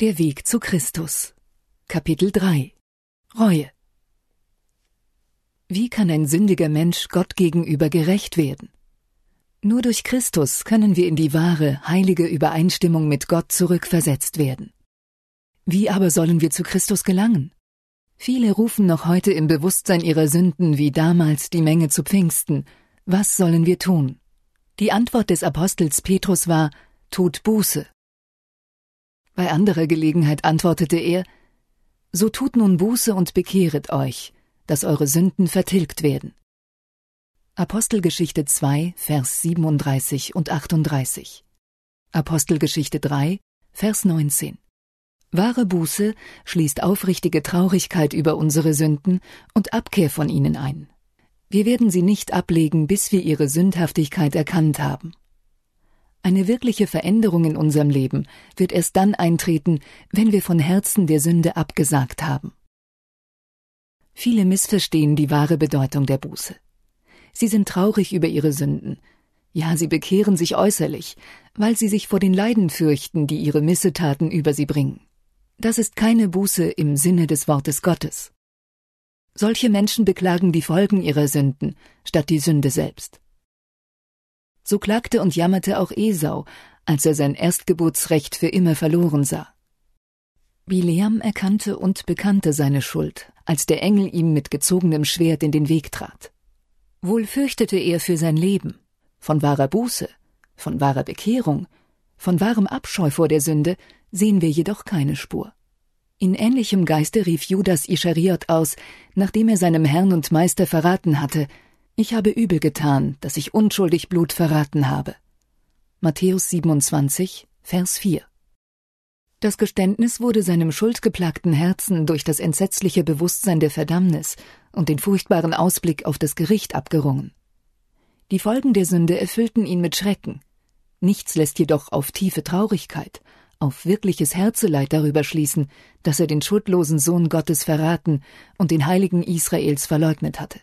Der Weg zu Christus. Kapitel 3 Reue. Wie kann ein sündiger Mensch Gott gegenüber gerecht werden? Nur durch Christus können wir in die wahre, heilige Übereinstimmung mit Gott zurückversetzt werden. Wie aber sollen wir zu Christus gelangen? Viele rufen noch heute im Bewusstsein ihrer Sünden wie damals die Menge zu Pfingsten. Was sollen wir tun? Die Antwort des Apostels Petrus war, tut Buße. Bei anderer Gelegenheit antwortete er, So tut nun Buße und bekehret euch, dass eure Sünden vertilgt werden. Apostelgeschichte 2, Vers 37 und 38. Apostelgeschichte 3, Vers 19. Wahre Buße schließt aufrichtige Traurigkeit über unsere Sünden und Abkehr von ihnen ein. Wir werden sie nicht ablegen, bis wir ihre Sündhaftigkeit erkannt haben. Eine wirkliche Veränderung in unserem Leben wird erst dann eintreten, wenn wir von Herzen der Sünde abgesagt haben. Viele missverstehen die wahre Bedeutung der Buße. Sie sind traurig über ihre Sünden. Ja, sie bekehren sich äußerlich, weil sie sich vor den Leiden fürchten, die ihre Missetaten über sie bringen. Das ist keine Buße im Sinne des Wortes Gottes. Solche Menschen beklagen die Folgen ihrer Sünden statt die Sünde selbst. So klagte und jammerte auch Esau, als er sein Erstgeburtsrecht für immer verloren sah. Bileam erkannte und bekannte seine Schuld, als der Engel ihm mit gezogenem Schwert in den Weg trat. Wohl fürchtete er für sein Leben, von wahrer Buße, von wahrer Bekehrung, von wahrem Abscheu vor der Sünde sehen wir jedoch keine Spur. In ähnlichem Geiste rief Judas Ischariot aus, nachdem er seinem Herrn und Meister verraten hatte, ich habe übel getan, dass ich unschuldig Blut verraten habe. Matthäus 27, Vers 4. Das Geständnis wurde seinem schuldgeplagten Herzen durch das entsetzliche Bewusstsein der Verdammnis und den furchtbaren Ausblick auf das Gericht abgerungen. Die Folgen der Sünde erfüllten ihn mit Schrecken. Nichts lässt jedoch auf tiefe Traurigkeit, auf wirkliches Herzeleid darüber schließen, dass er den schuldlosen Sohn Gottes verraten und den Heiligen Israels verleugnet hatte.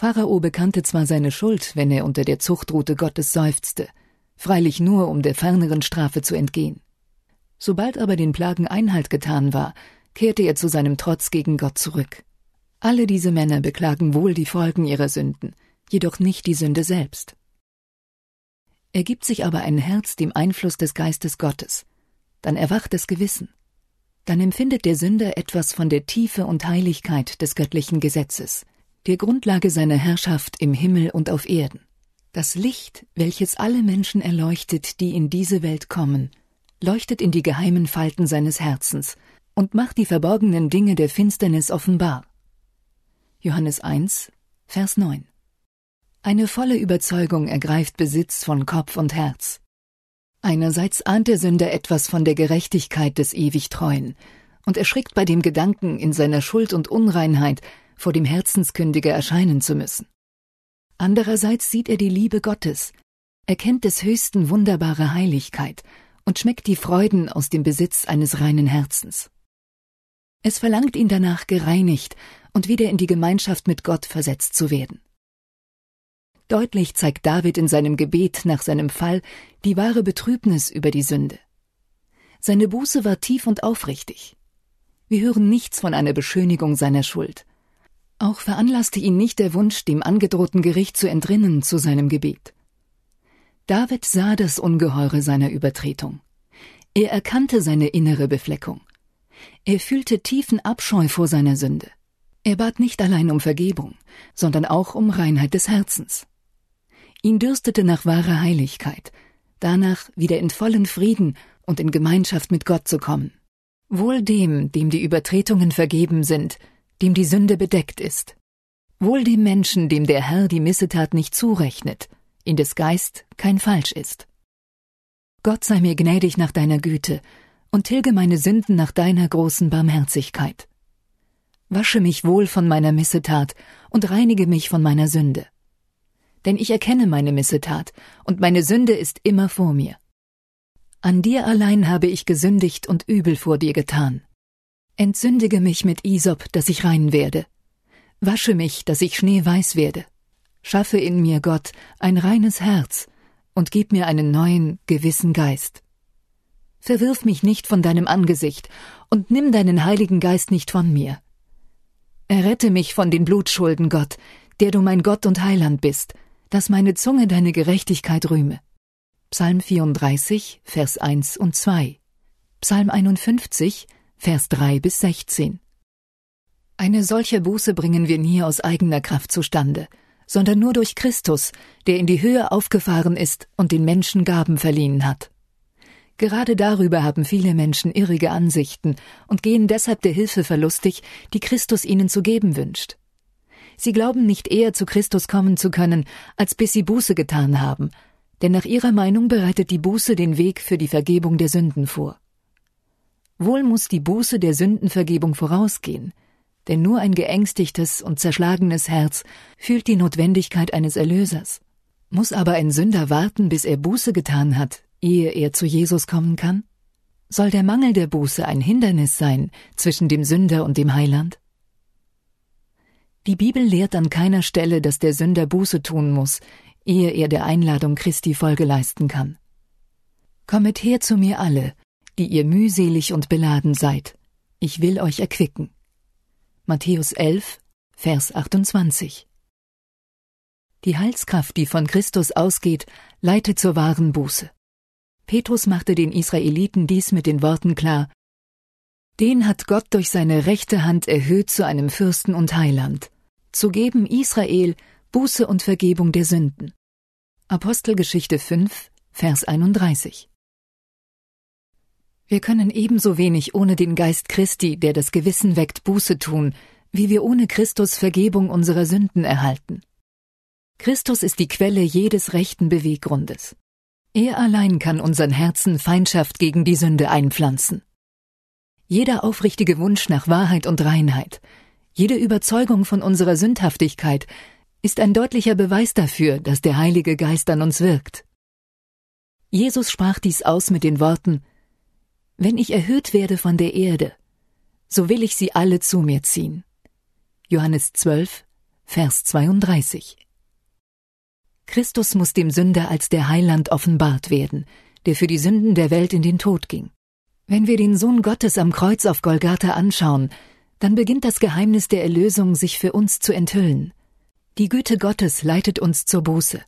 Pharao bekannte zwar seine Schuld, wenn er unter der Zuchtrute Gottes seufzte, freilich nur, um der ferneren Strafe zu entgehen. Sobald aber den Plagen Einhalt getan war, kehrte er zu seinem Trotz gegen Gott zurück. Alle diese Männer beklagen wohl die Folgen ihrer Sünden, jedoch nicht die Sünde selbst. Ergibt sich aber ein Herz dem Einfluss des Geistes Gottes, dann erwacht das Gewissen. Dann empfindet der Sünder etwas von der Tiefe und Heiligkeit des göttlichen Gesetzes – der Grundlage seiner Herrschaft im Himmel und auf Erden. Das Licht, welches alle Menschen erleuchtet, die in diese Welt kommen, leuchtet in die geheimen Falten seines Herzens und macht die verborgenen Dinge der Finsternis offenbar. Johannes 1, Vers 9. Eine volle Überzeugung ergreift Besitz von Kopf und Herz. Einerseits ahnt der Sünder etwas von der Gerechtigkeit des ewig Treuen und erschrickt bei dem Gedanken, in seiner Schuld und Unreinheit vor dem Herzenskündiger erscheinen zu müssen. Andererseits sieht er die Liebe Gottes, erkennt des Höchsten wunderbare Heiligkeit und schmeckt die Freuden aus dem Besitz eines reinen Herzens. Es verlangt ihn danach, gereinigt und wieder in die Gemeinschaft mit Gott versetzt zu werden. Deutlich zeigt David in seinem Gebet nach seinem Fall die wahre Betrübnis über die Sünde. Seine Buße war tief und aufrichtig. Wir hören nichts von einer Beschönigung seiner Schuld. Auch veranlasste ihn nicht der Wunsch, dem angedrohten Gericht zu entrinnen zu seinem Gebet. David sah das Ungeheure seiner Übertretung. Er erkannte seine innere Befleckung. Er fühlte tiefen Abscheu vor seiner Sünde. Er bat nicht allein um Vergebung, sondern auch um Reinheit des Herzens. Ihn dürstete nach wahrer Heiligkeit, danach wieder in vollen Frieden und in Gemeinschaft mit Gott zu kommen. Wohl dem, dem die Übertretungen vergeben sind, dem die Sünde bedeckt ist. Wohl dem Menschen, dem der Herr die Missetat nicht zurechnet, in des Geist kein Falsch ist. Gott sei mir gnädig nach deiner Güte und tilge meine Sünden nach deiner großen Barmherzigkeit. Wasche mich wohl von meiner Missetat und reinige mich von meiner Sünde. Denn ich erkenne meine Missetat und meine Sünde ist immer vor mir. An dir allein habe ich gesündigt und übel vor dir getan. Entsündige mich mit Isop, dass ich rein werde. Wasche mich, dass ich schneeweiß werde. Schaffe in mir, Gott, ein reines Herz und gib mir einen neuen, gewissen Geist. Verwirf mich nicht von deinem Angesicht und nimm deinen Heiligen Geist nicht von mir. Errette mich von den Blutschulden, Gott, der du mein Gott und Heiland bist, dass meine Zunge deine Gerechtigkeit rühme. Psalm 34, Vers 1 und 2. Psalm 51, Vers 3 bis 16. Eine solche Buße bringen wir nie aus eigener Kraft zustande, sondern nur durch Christus, der in die Höhe aufgefahren ist und den Menschen Gaben verliehen hat. Gerade darüber haben viele Menschen irrige Ansichten und gehen deshalb der Hilfe verlustig, die Christus ihnen zu geben wünscht. Sie glauben nicht eher zu Christus kommen zu können, als bis sie Buße getan haben, denn nach ihrer Meinung bereitet die Buße den Weg für die Vergebung der Sünden vor. Wohl muss die Buße der Sündenvergebung vorausgehen, denn nur ein geängstigtes und zerschlagenes Herz fühlt die Notwendigkeit eines Erlösers. Muss aber ein Sünder warten, bis er Buße getan hat, ehe er zu Jesus kommen kann? Soll der Mangel der Buße ein Hindernis sein zwischen dem Sünder und dem Heiland? Die Bibel lehrt an keiner Stelle, dass der Sünder Buße tun muss, ehe er der Einladung Christi Folge leisten kann. Kommet her zu mir alle, die ihr mühselig und beladen seid. Ich will euch erquicken. Matthäus 11, Vers 28. Die Heilskraft, die von Christus ausgeht, leitet zur wahren Buße. Petrus machte den Israeliten dies mit den Worten klar Den hat Gott durch seine rechte Hand erhöht zu einem Fürsten und Heiland, zu geben Israel Buße und Vergebung der Sünden. Apostelgeschichte 5, Vers 31. Wir können ebenso wenig ohne den Geist Christi, der das Gewissen weckt, Buße tun, wie wir ohne Christus Vergebung unserer Sünden erhalten. Christus ist die Quelle jedes rechten Beweggrundes. Er allein kann unseren Herzen Feindschaft gegen die Sünde einpflanzen. Jeder aufrichtige Wunsch nach Wahrheit und Reinheit, jede Überzeugung von unserer Sündhaftigkeit ist ein deutlicher Beweis dafür, dass der Heilige Geist an uns wirkt. Jesus sprach dies aus mit den Worten Wenn ich erhöht werde von der Erde, so will ich sie alle zu mir ziehen. Johannes 12, Vers 32 Christus muss dem Sünder als der Heiland offenbart werden, der für die Sünden der Welt in den Tod ging. Wenn wir den Sohn Gottes am Kreuz auf Golgatha anschauen, dann beginnt das Geheimnis der Erlösung sich für uns zu enthüllen. Die Güte Gottes leitet uns zur Buße.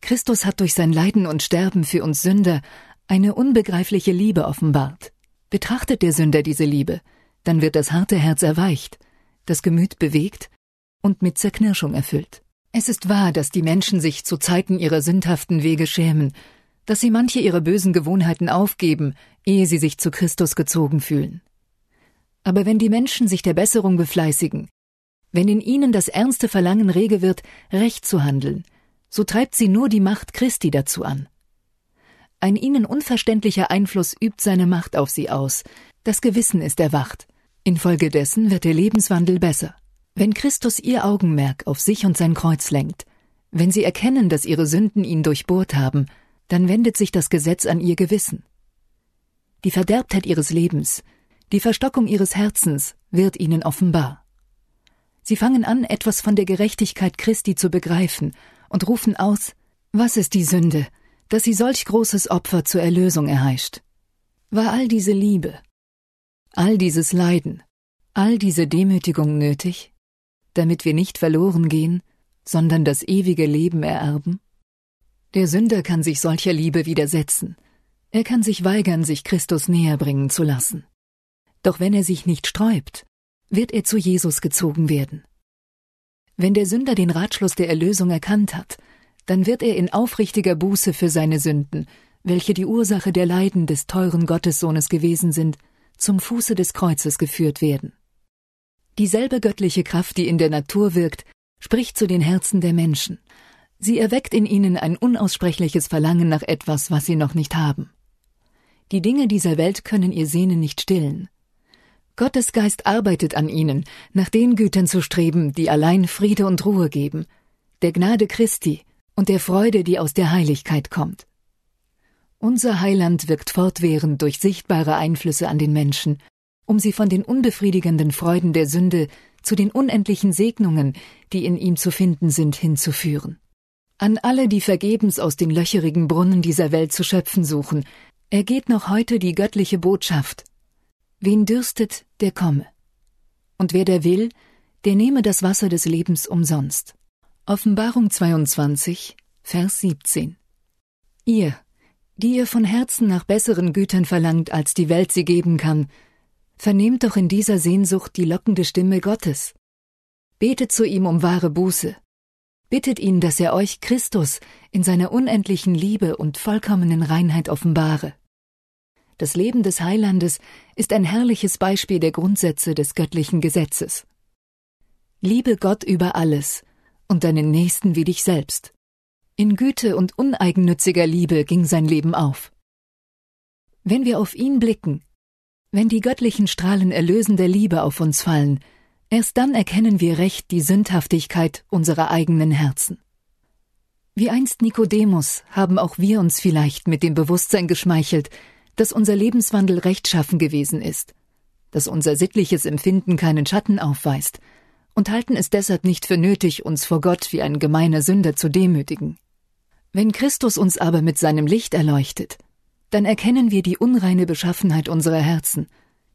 Christus hat durch sein Leiden und Sterben für uns Sünder eine unbegreifliche Liebe offenbart. Betrachtet der Sünder diese Liebe, dann wird das harte Herz erweicht, das Gemüt bewegt und mit Zerknirschung erfüllt. Es ist wahr, dass die Menschen sich zu Zeiten ihrer sündhaften Wege schämen, dass sie manche ihrer bösen Gewohnheiten aufgeben, ehe sie sich zu Christus gezogen fühlen. Aber wenn die Menschen sich der Besserung befleißigen, wenn in ihnen das ernste Verlangen rege wird, recht zu handeln, so treibt sie nur die Macht Christi dazu an. Ein ihnen unverständlicher Einfluss übt seine Macht auf sie aus, das Gewissen ist erwacht, infolgedessen wird der Lebenswandel besser. Wenn Christus ihr Augenmerk auf sich und sein Kreuz lenkt, wenn sie erkennen, dass ihre Sünden ihn durchbohrt haben, dann wendet sich das Gesetz an ihr Gewissen. Die Verderbtheit ihres Lebens, die Verstockung ihres Herzens wird ihnen offenbar. Sie fangen an, etwas von der Gerechtigkeit Christi zu begreifen und rufen aus, was ist die Sünde, dass sie solch großes Opfer zur Erlösung erheischt? War all diese Liebe, all dieses Leiden, all diese Demütigung nötig? damit wir nicht verloren gehen, sondern das ewige Leben ererben? Der Sünder kann sich solcher Liebe widersetzen. Er kann sich weigern, sich Christus näher bringen zu lassen. Doch wenn er sich nicht sträubt, wird er zu Jesus gezogen werden. Wenn der Sünder den Ratschluss der Erlösung erkannt hat, dann wird er in aufrichtiger Buße für seine Sünden, welche die Ursache der Leiden des teuren Gottessohnes gewesen sind, zum Fuße des Kreuzes geführt werden. Dieselbe göttliche Kraft, die in der Natur wirkt, spricht zu den Herzen der Menschen. Sie erweckt in ihnen ein unaussprechliches Verlangen nach etwas, was sie noch nicht haben. Die Dinge dieser Welt können ihr Sehnen nicht stillen. Gottes Geist arbeitet an ihnen, nach den Gütern zu streben, die allein Friede und Ruhe geben, der Gnade Christi und der Freude, die aus der Heiligkeit kommt. Unser Heiland wirkt fortwährend durch sichtbare Einflüsse an den Menschen, um sie von den unbefriedigenden Freuden der Sünde zu den unendlichen Segnungen, die in ihm zu finden sind, hinzuführen. An alle, die vergebens aus den löcherigen Brunnen dieser Welt zu schöpfen suchen, ergeht noch heute die göttliche Botschaft. Wen dürstet, der komme. Und wer der will, der nehme das Wasser des Lebens umsonst. Offenbarung 22, Vers 17. Ihr, die ihr von Herzen nach besseren Gütern verlangt, als die Welt sie geben kann, vernehmt doch in dieser Sehnsucht die lockende Stimme Gottes. Betet zu ihm um wahre Buße. Bittet ihn, dass er euch Christus in seiner unendlichen Liebe und vollkommenen Reinheit offenbare. Das Leben des Heilandes ist ein herrliches Beispiel der Grundsätze des göttlichen Gesetzes. Liebe Gott über alles und deinen Nächsten wie dich selbst. In Güte und uneigennütziger Liebe ging sein Leben auf. Wenn wir auf ihn blicken, wenn die göttlichen Strahlen erlösender Liebe auf uns fallen, erst dann erkennen wir recht die Sündhaftigkeit unserer eigenen Herzen. Wie einst Nikodemus haben auch wir uns vielleicht mit dem Bewusstsein geschmeichelt, dass unser Lebenswandel rechtschaffen gewesen ist, dass unser sittliches Empfinden keinen Schatten aufweist, und halten es deshalb nicht für nötig, uns vor Gott wie ein gemeiner Sünder zu demütigen. Wenn Christus uns aber mit seinem Licht erleuchtet, dann erkennen wir die unreine Beschaffenheit unserer Herzen,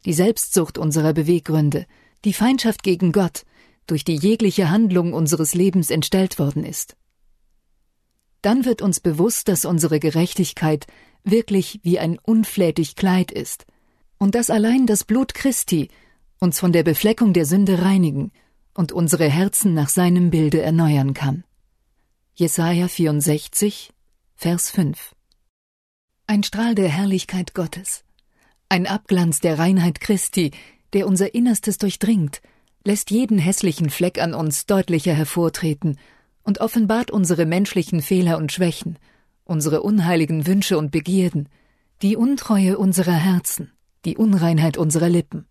die Selbstsucht unserer Beweggründe, die Feindschaft gegen Gott, durch die jegliche Handlung unseres Lebens entstellt worden ist. Dann wird uns bewusst, dass unsere Gerechtigkeit wirklich wie ein unflätig Kleid ist, und dass allein das Blut Christi uns von der Befleckung der Sünde reinigen und unsere Herzen nach seinem Bilde erneuern kann. Jesaja 64, Vers 5 Ein Strahl der Herrlichkeit Gottes, ein Abglanz der Reinheit Christi, der unser Innerstes durchdringt, lässt jeden hässlichen Fleck an uns deutlicher hervortreten und offenbart unsere menschlichen Fehler und Schwächen, unsere unheiligen Wünsche und Begierden, die Untreue unserer Herzen, die Unreinheit unserer Lippen.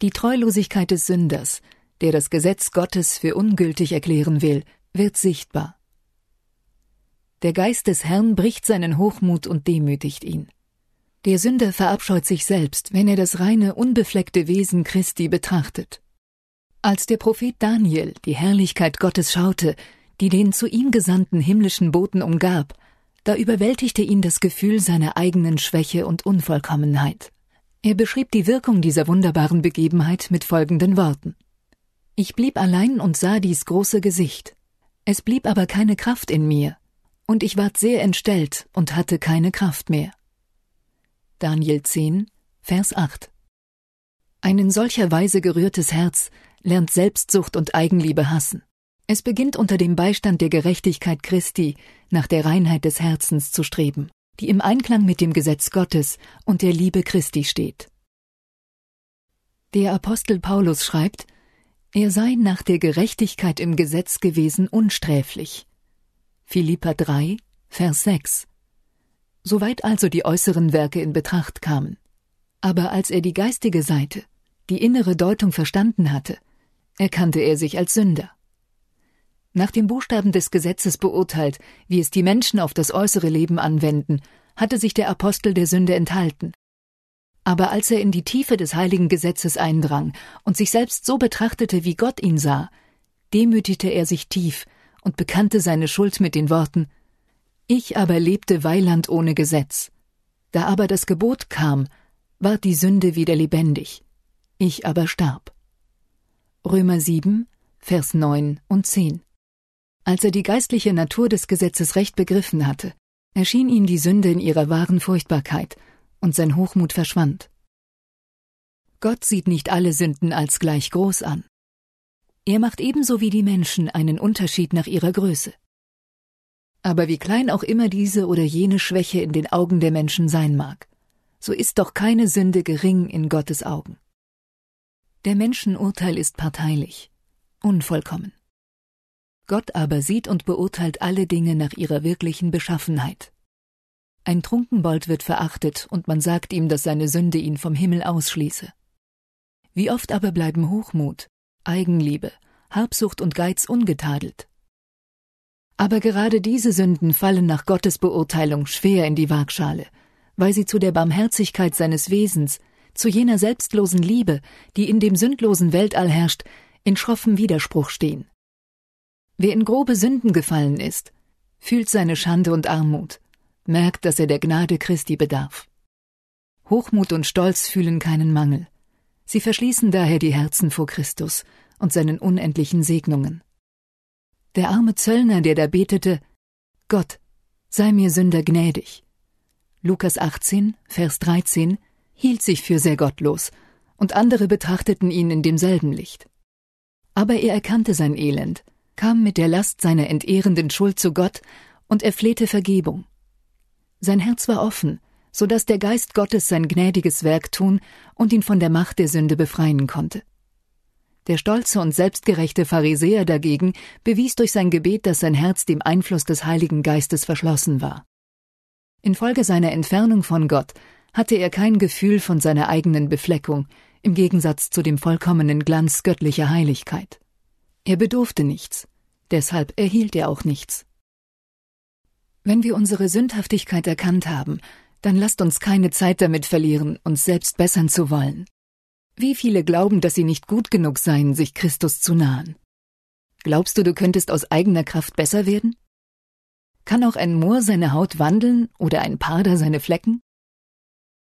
Die Treulosigkeit des Sünders, der das Gesetz Gottes für ungültig erklären will, wird sichtbar. Der Geist des Herrn bricht seinen Hochmut und demütigt ihn. Der Sünder verabscheut sich selbst, wenn er das reine, unbefleckte Wesen Christi betrachtet. Als der Prophet Daniel die Herrlichkeit Gottes schaute, die den zu ihm gesandten himmlischen Boten umgab, da überwältigte ihn das Gefühl seiner eigenen Schwäche und Unvollkommenheit. Er beschrieb die Wirkung dieser wunderbaren Begebenheit mit folgenden Worten ich blieb allein und sah dies große Gesicht. Es blieb aber keine Kraft in mir, und ich ward sehr entstellt und hatte keine Kraft mehr. Daniel 10, Vers 8 Ein in solcher Weise gerührtes Herz lernt Selbstsucht und Eigenliebe hassen. Es beginnt unter dem Beistand der Gerechtigkeit Christi nach der Reinheit des Herzens zu streben, die im Einklang mit dem Gesetz Gottes und der Liebe Christi steht. Der Apostel Paulus schreibt, er sei nach der Gerechtigkeit im Gesetz gewesen unsträflich. Philippa 3, Vers 6. Soweit also die äußeren Werke in Betracht kamen. Aber als er die geistige Seite, die innere Deutung verstanden hatte, erkannte er sich als Sünder. Nach dem Buchstaben des Gesetzes beurteilt, wie es die Menschen auf das äußere Leben anwenden, hatte sich der Apostel der Sünde enthalten. Aber als er in die Tiefe des heiligen Gesetzes eindrang und sich selbst so betrachtete, wie Gott ihn sah, demütigte er sich tief und bekannte seine Schuld mit den Worten Ich aber lebte weiland ohne Gesetz. Da aber das Gebot kam, ward die Sünde wieder lebendig. Ich aber starb. Römer 7, Vers 9 und 10. Als er die geistliche Natur des Gesetzes recht begriffen hatte, erschien ihm die Sünde in ihrer wahren Furchtbarkeit und sein Hochmut verschwand. Gott sieht nicht alle Sünden als gleich groß an. Er macht ebenso wie die Menschen einen Unterschied nach ihrer Größe. Aber wie klein auch immer diese oder jene Schwäche in den Augen der Menschen sein mag, so ist doch keine Sünde gering in Gottes Augen. Der Menschenurteil ist parteilich, unvollkommen. Gott aber sieht und beurteilt alle Dinge nach ihrer wirklichen Beschaffenheit. Ein Trunkenbold wird verachtet und man sagt ihm, dass seine Sünde ihn vom Himmel ausschließe. Wie oft aber bleiben Hochmut, Eigenliebe, Habsucht und Geiz ungetadelt. Aber gerade diese Sünden fallen nach Gottes Beurteilung schwer in die Waagschale, weil sie zu der Barmherzigkeit seines Wesens, zu jener selbstlosen Liebe, die in dem sündlosen Weltall herrscht, in schroffem Widerspruch stehen. Wer in grobe Sünden gefallen ist, fühlt seine Schande und Armut, merkt, dass er der Gnade Christi bedarf. Hochmut und Stolz fühlen keinen Mangel. Sie verschließen daher die Herzen vor Christus und seinen unendlichen Segnungen. Der arme Zöllner, der da betete, Gott, sei mir Sünder gnädig. Lukas 18, Vers 13, hielt sich für sehr gottlos, und andere betrachteten ihn in demselben Licht. Aber er erkannte sein Elend, kam mit der Last seiner entehrenden Schuld zu Gott und er flehte Vergebung. Sein Herz war offen, so dass der Geist Gottes sein gnädiges Werk tun und ihn von der Macht der Sünde befreien konnte. Der stolze und selbstgerechte Pharisäer dagegen bewies durch sein Gebet, dass sein Herz dem Einfluss des Heiligen Geistes verschlossen war. Infolge seiner Entfernung von Gott hatte er kein Gefühl von seiner eigenen Befleckung, im Gegensatz zu dem vollkommenen Glanz göttlicher Heiligkeit. Er bedurfte nichts, deshalb erhielt er auch nichts. Wenn wir unsere Sündhaftigkeit erkannt haben, dann lasst uns keine Zeit damit verlieren, uns selbst bessern zu wollen. Wie viele glauben, dass sie nicht gut genug seien, sich Christus zu nahen? Glaubst du, du könntest aus eigener Kraft besser werden? Kann auch ein Moor seine Haut wandeln oder ein Parder seine Flecken?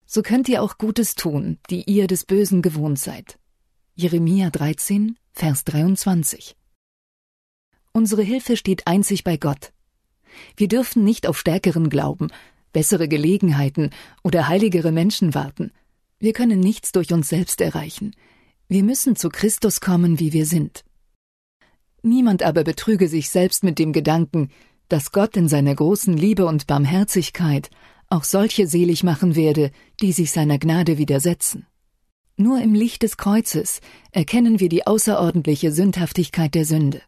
So könnt ihr auch Gutes tun, die ihr des Bösen gewohnt seid. Jeremia 13, Vers 23. Unsere Hilfe steht einzig bei Gott. Wir dürfen nicht auf stärkeren Glauben, bessere Gelegenheiten oder heiligere Menschen warten. Wir können nichts durch uns selbst erreichen. Wir müssen zu Christus kommen, wie wir sind. Niemand aber betrüge sich selbst mit dem Gedanken, dass Gott in seiner großen Liebe und Barmherzigkeit auch solche selig machen werde, die sich seiner Gnade widersetzen. Nur im Licht des Kreuzes erkennen wir die außerordentliche Sündhaftigkeit der Sünde.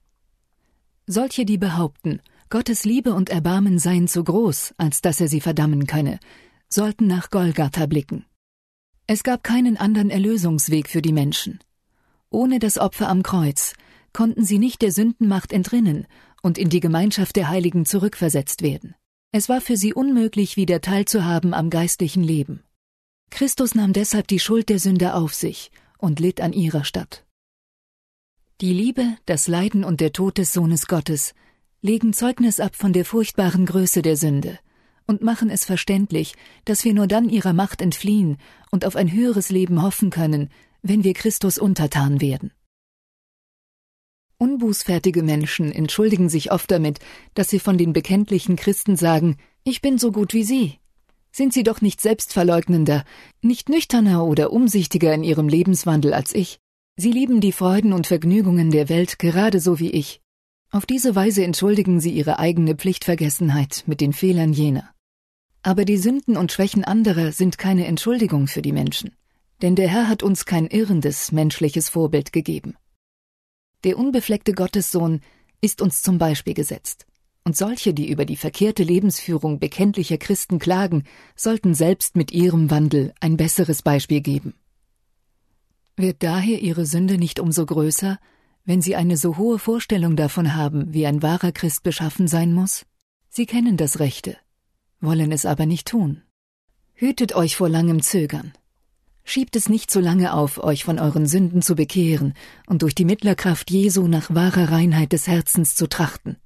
Solche, die behaupten, Gottes Liebe und Erbarmen seien zu groß, als dass er sie verdammen könne, sollten nach Golgatha blicken. Es gab keinen anderen Erlösungsweg für die Menschen. Ohne das Opfer am Kreuz konnten sie nicht der Sündenmacht entrinnen und in die Gemeinschaft der Heiligen zurückversetzt werden. Es war für sie unmöglich, wieder teilzuhaben am geistlichen Leben. Christus nahm deshalb die Schuld der Sünder auf sich und litt an ihrer Stadt. Die Liebe, das Leiden und der Tod des Sohnes Gottes legen Zeugnis ab von der furchtbaren Größe der Sünde und machen es verständlich, dass wir nur dann ihrer Macht entfliehen und auf ein höheres Leben hoffen können, wenn wir Christus untertan werden. Unbußfertige Menschen entschuldigen sich oft damit, dass sie von den bekenntlichen Christen sagen, ich bin so gut wie Sie. Sind Sie doch nicht selbstverleugnender, nicht nüchterner oder umsichtiger in Ihrem Lebenswandel als ich. Sie lieben die Freuden und Vergnügungen der Welt gerade so wie ich. Auf diese Weise entschuldigen sie ihre eigene Pflichtvergessenheit mit den Fehlern jener. Aber die Sünden und Schwächen anderer sind keine Entschuldigung für die Menschen, denn der Herr hat uns kein irrendes menschliches Vorbild gegeben. Der unbefleckte Gottessohn ist uns zum Beispiel gesetzt, und solche, die über die verkehrte Lebensführung bekenntlicher Christen klagen, sollten selbst mit ihrem Wandel ein besseres Beispiel geben. Wird daher ihre Sünde nicht umso größer, wenn Sie eine so hohe Vorstellung davon haben, wie ein wahrer Christ beschaffen sein muss? Sie kennen das Rechte, wollen es aber nicht tun. Hütet euch vor langem Zögern. Schiebt es nicht so lange auf, euch von euren Sünden zu bekehren und durch die Mittlerkraft Jesu nach wahrer Reinheit des Herzens zu trachten.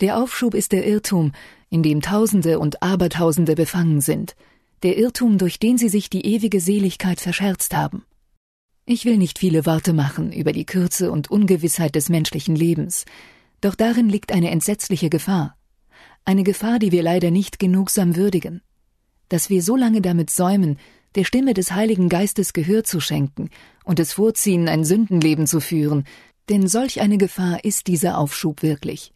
Der Aufschub ist der Irrtum, in dem Tausende und Abertausende befangen sind, der Irrtum, durch den sie sich die ewige Seligkeit verscherzt haben. Ich will nicht viele Worte machen über die Kürze und Ungewissheit des menschlichen Lebens, doch darin liegt eine entsetzliche Gefahr. Eine Gefahr, die wir leider nicht genugsam würdigen. Dass wir so lange damit säumen, der Stimme des Heiligen Geistes Gehör zu schenken und es vorziehen, ein Sündenleben zu führen, denn solch eine Gefahr ist dieser Aufschub wirklich.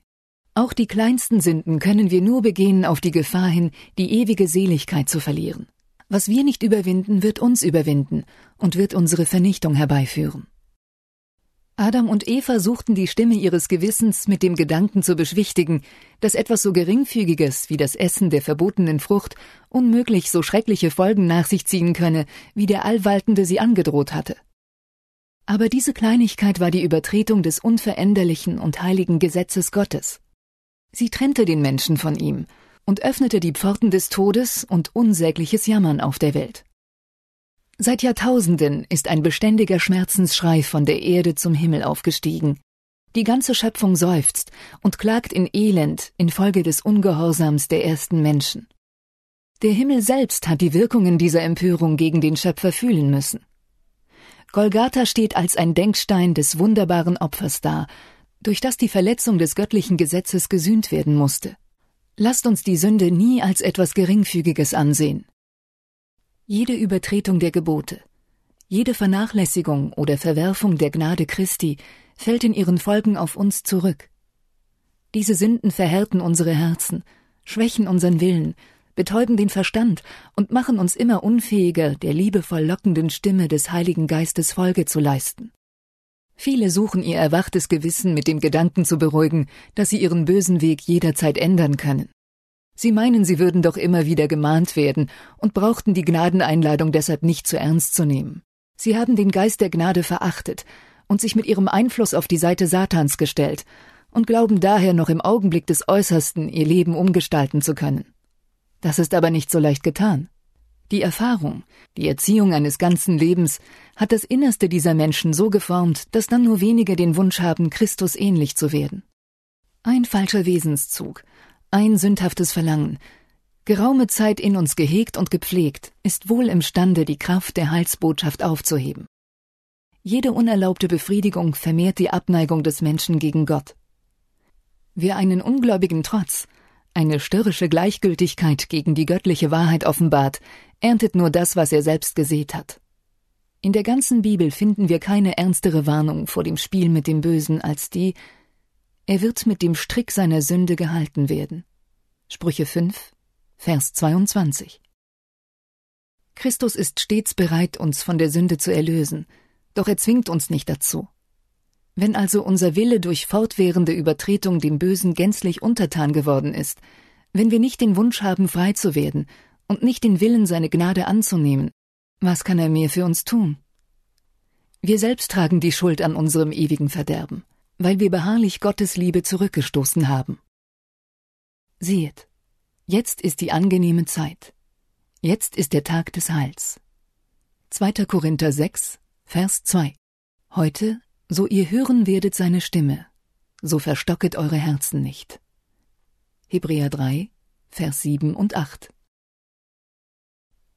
Auch die kleinsten Sünden können wir nur begehen auf die Gefahr hin, die ewige Seligkeit zu verlieren. Was wir nicht überwinden, wird uns überwinden und wird unsere Vernichtung herbeiführen. Adam und Eva suchten die Stimme ihres Gewissens mit dem Gedanken zu beschwichtigen, dass etwas so geringfügiges wie das Essen der verbotenen Frucht unmöglich so schreckliche Folgen nach sich ziehen könne, wie der Allwaltende sie angedroht hatte. Aber diese Kleinigkeit war die Übertretung des unveränderlichen und heiligen Gesetzes Gottes. Sie trennte den Menschen von ihm und öffnete die Pforten des Todes und unsägliches Jammern auf der Welt. Seit Jahrtausenden ist ein beständiger Schmerzensschrei von der Erde zum Himmel aufgestiegen. Die ganze Schöpfung seufzt und klagt in Elend infolge des Ungehorsams der ersten Menschen. Der Himmel selbst hat die Wirkungen dieser Empörung gegen den Schöpfer fühlen müssen. Golgatha steht als ein Denkstein des wunderbaren Opfers da, durch das die Verletzung des göttlichen Gesetzes gesühnt werden musste. Lasst uns die Sünde nie als etwas Geringfügiges ansehen. Jede Übertretung der Gebote, jede Vernachlässigung oder Verwerfung der Gnade Christi fällt in ihren Folgen auf uns zurück. Diese Sünden verhärten unsere Herzen, schwächen unseren Willen, betäuben den Verstand und machen uns immer unfähiger, der liebevoll lockenden Stimme des Heiligen Geistes Folge zu leisten. Viele suchen ihr erwachtes Gewissen mit dem Gedanken zu beruhigen, dass sie ihren bösen Weg jederzeit ändern können. Sie meinen, sie würden doch immer wieder gemahnt werden und brauchten die Gnadeneinladung deshalb nicht zu ernst zu nehmen. Sie haben den Geist der Gnade verachtet und sich mit ihrem Einfluss auf die Seite Satans gestellt und glauben daher noch im Augenblick des Äußersten ihr Leben umgestalten zu können. Das ist aber nicht so leicht getan. Die Erfahrung, die Erziehung eines ganzen Lebens hat das Innerste dieser Menschen so geformt, dass dann nur wenige den Wunsch haben, Christus ähnlich zu werden. Ein falscher Wesenszug, ein sündhaftes Verlangen, geraume Zeit in uns gehegt und gepflegt, ist wohl imstande, die Kraft der Heilsbotschaft aufzuheben. Jede unerlaubte Befriedigung vermehrt die Abneigung des Menschen gegen Gott. Wer einen ungläubigen Trotz, eine störrische Gleichgültigkeit gegen die göttliche Wahrheit offenbart, erntet nur das, was er selbst gesät hat. In der ganzen Bibel finden wir keine ernstere Warnung vor dem Spiel mit dem Bösen als die, er wird mit dem Strick seiner Sünde gehalten werden. Sprüche 5, Vers 22. Christus ist stets bereit, uns von der Sünde zu erlösen, doch er zwingt uns nicht dazu. Wenn also unser Wille durch fortwährende Übertretung dem Bösen gänzlich untertan geworden ist, wenn wir nicht den Wunsch haben, frei zu werden und nicht den Willen, seine Gnade anzunehmen, was kann er mehr für uns tun? Wir selbst tragen die Schuld an unserem ewigen Verderben, weil wir beharrlich Gottes Liebe zurückgestoßen haben. Sehet, Jetzt ist die angenehme Zeit. Jetzt ist der Tag des Heils. 2. Korinther 6, Vers 2. Heute, so ihr hören werdet seine Stimme, so verstocket eure Herzen nicht. Hebräer 3, Vers 7 und 8.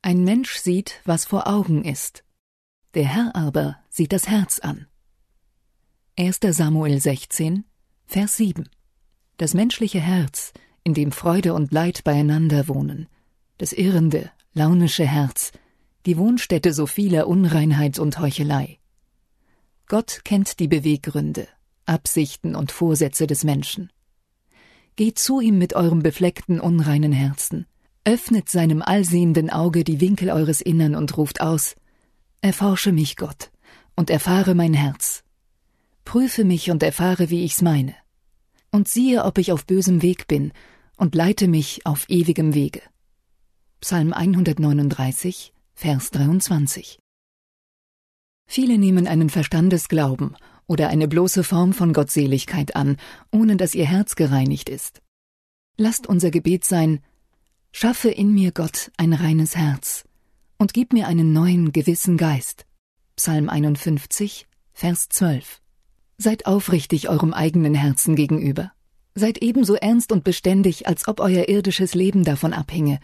Ein Mensch sieht, was vor Augen ist. Der Herr aber sieht das Herz an. 1. Samuel 16, Vers 7. Das menschliche Herz in dem Freude und Leid beieinander wohnen, das irrende, launische Herz, die Wohnstätte so vieler Unreinheit und Heuchelei. Gott kennt die Beweggründe, Absichten und Vorsätze des Menschen. Geht zu ihm mit eurem befleckten, unreinen Herzen, öffnet seinem allsehenden Auge die Winkel eures Innern und ruft aus Erforsche mich, Gott, und erfahre mein Herz. Prüfe mich und erfahre, wie ich's meine. Und siehe, ob ich auf bösem Weg bin und leite mich auf ewigem Wege. Psalm 139, Vers 23. Viele nehmen einen Verstandesglauben oder eine bloße Form von Gottseligkeit an, ohne dass ihr Herz gereinigt ist. Lasst unser Gebet sein, schaffe in mir Gott ein reines Herz und gib mir einen neuen, gewissen Geist. Psalm 51, Vers 12. Seid aufrichtig eurem eigenen Herzen gegenüber. Seid ebenso ernst und beständig, als ob euer irdisches Leben davon abhinge.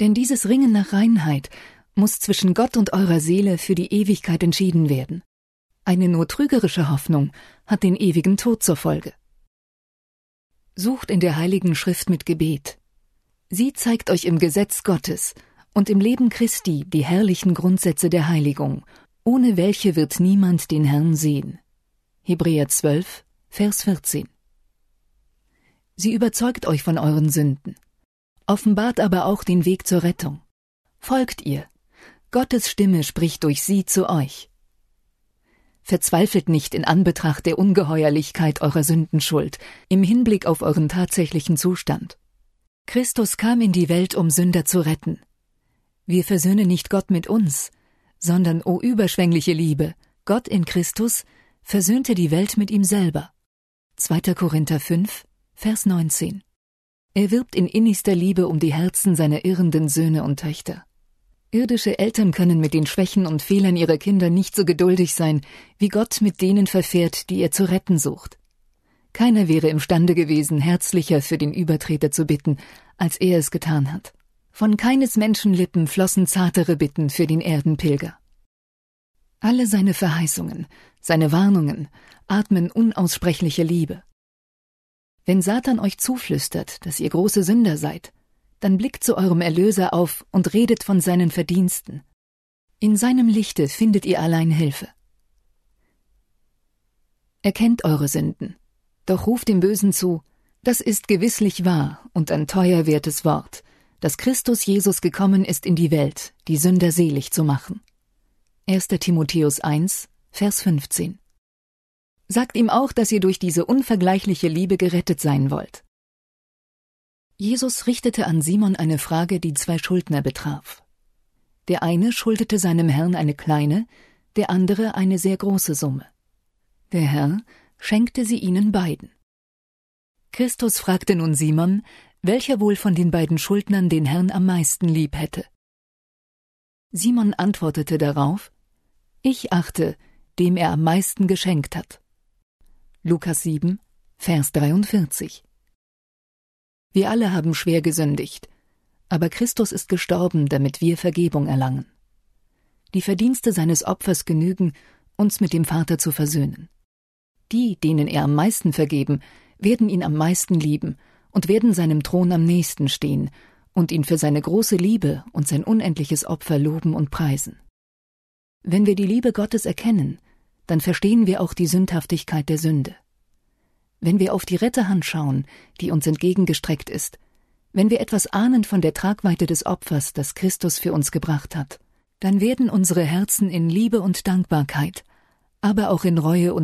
Denn dieses Ringen nach Reinheit muss zwischen Gott und eurer Seele für die Ewigkeit entschieden werden. Eine nur trügerische Hoffnung hat den ewigen Tod zur Folge. Sucht in der Heiligen Schrift mit Gebet. Sie zeigt euch im Gesetz Gottes und im Leben Christi die herrlichen Grundsätze der Heiligung, ohne welche wird niemand den Herrn sehen. Hebräer 12, Vers 14. Sie überzeugt euch von euren Sünden, offenbart aber auch den Weg zur Rettung. Folgt ihr. Gottes Stimme spricht durch sie zu euch. Verzweifelt nicht in Anbetracht der Ungeheuerlichkeit eurer Sündenschuld im Hinblick auf euren tatsächlichen Zustand. Christus kam in die Welt, um Sünder zu retten. Wir versöhnen nicht Gott mit uns, sondern, o überschwängliche Liebe, Gott in Christus versöhnte die Welt mit ihm selber. 2. Korinther 5, Vers 19. Er wirbt in innigster Liebe um die Herzen seiner irrenden Söhne und Töchter. Irdische Eltern können mit den Schwächen und Fehlern ihrer Kinder nicht so geduldig sein, wie Gott mit denen verfährt, die er zu retten sucht. Keiner wäre imstande gewesen, herzlicher für den Übertreter zu bitten, als er es getan hat. Von keines Menschen Lippen flossen zartere Bitten für den Erdenpilger. Alle seine Verheißungen, seine Warnungen atmen unaussprechliche Liebe. Wenn Satan euch zuflüstert, dass ihr große Sünder seid, dann blickt zu eurem Erlöser auf und redet von seinen Verdiensten. In seinem Lichte findet ihr allein Hilfe. Erkennt eure Sünden, doch ruft dem Bösen zu, das ist gewisslich wahr und ein teuer wertes Wort, dass Christus Jesus gekommen ist in die Welt, die Sünder selig zu machen. 1. Timotheus 1, Vers 15. Sagt ihm auch, dass ihr durch diese unvergleichliche Liebe gerettet sein wollt. Jesus richtete an Simon eine Frage, die zwei Schuldner betraf. Der eine schuldete seinem Herrn eine kleine, der andere eine sehr große Summe. Der Herr schenkte sie ihnen beiden. Christus fragte nun Simon, welcher wohl von den beiden Schuldnern den Herrn am meisten lieb hätte. Simon antwortete darauf, Ich achte, dem er am meisten geschenkt hat. Lukas 7, Vers 43. Wir alle haben schwer gesündigt, aber Christus ist gestorben, damit wir Vergebung erlangen. Die Verdienste seines Opfers genügen, uns mit dem Vater zu versöhnen. Die, denen er am meisten vergeben, werden ihn am meisten lieben und werden seinem Thron am nächsten stehen und ihn für seine große Liebe und sein unendliches Opfer loben und preisen. Wenn wir die Liebe Gottes erkennen, dann verstehen wir auch die Sündhaftigkeit der Sünde. Wenn wir auf die Retterhand schauen, die uns entgegengestreckt ist, wenn wir etwas ahnen von der Tragweite des Opfers, das Christus für uns gebracht hat, dann werden unsere Herzen in Liebe und Dankbarkeit, aber auch in Reue und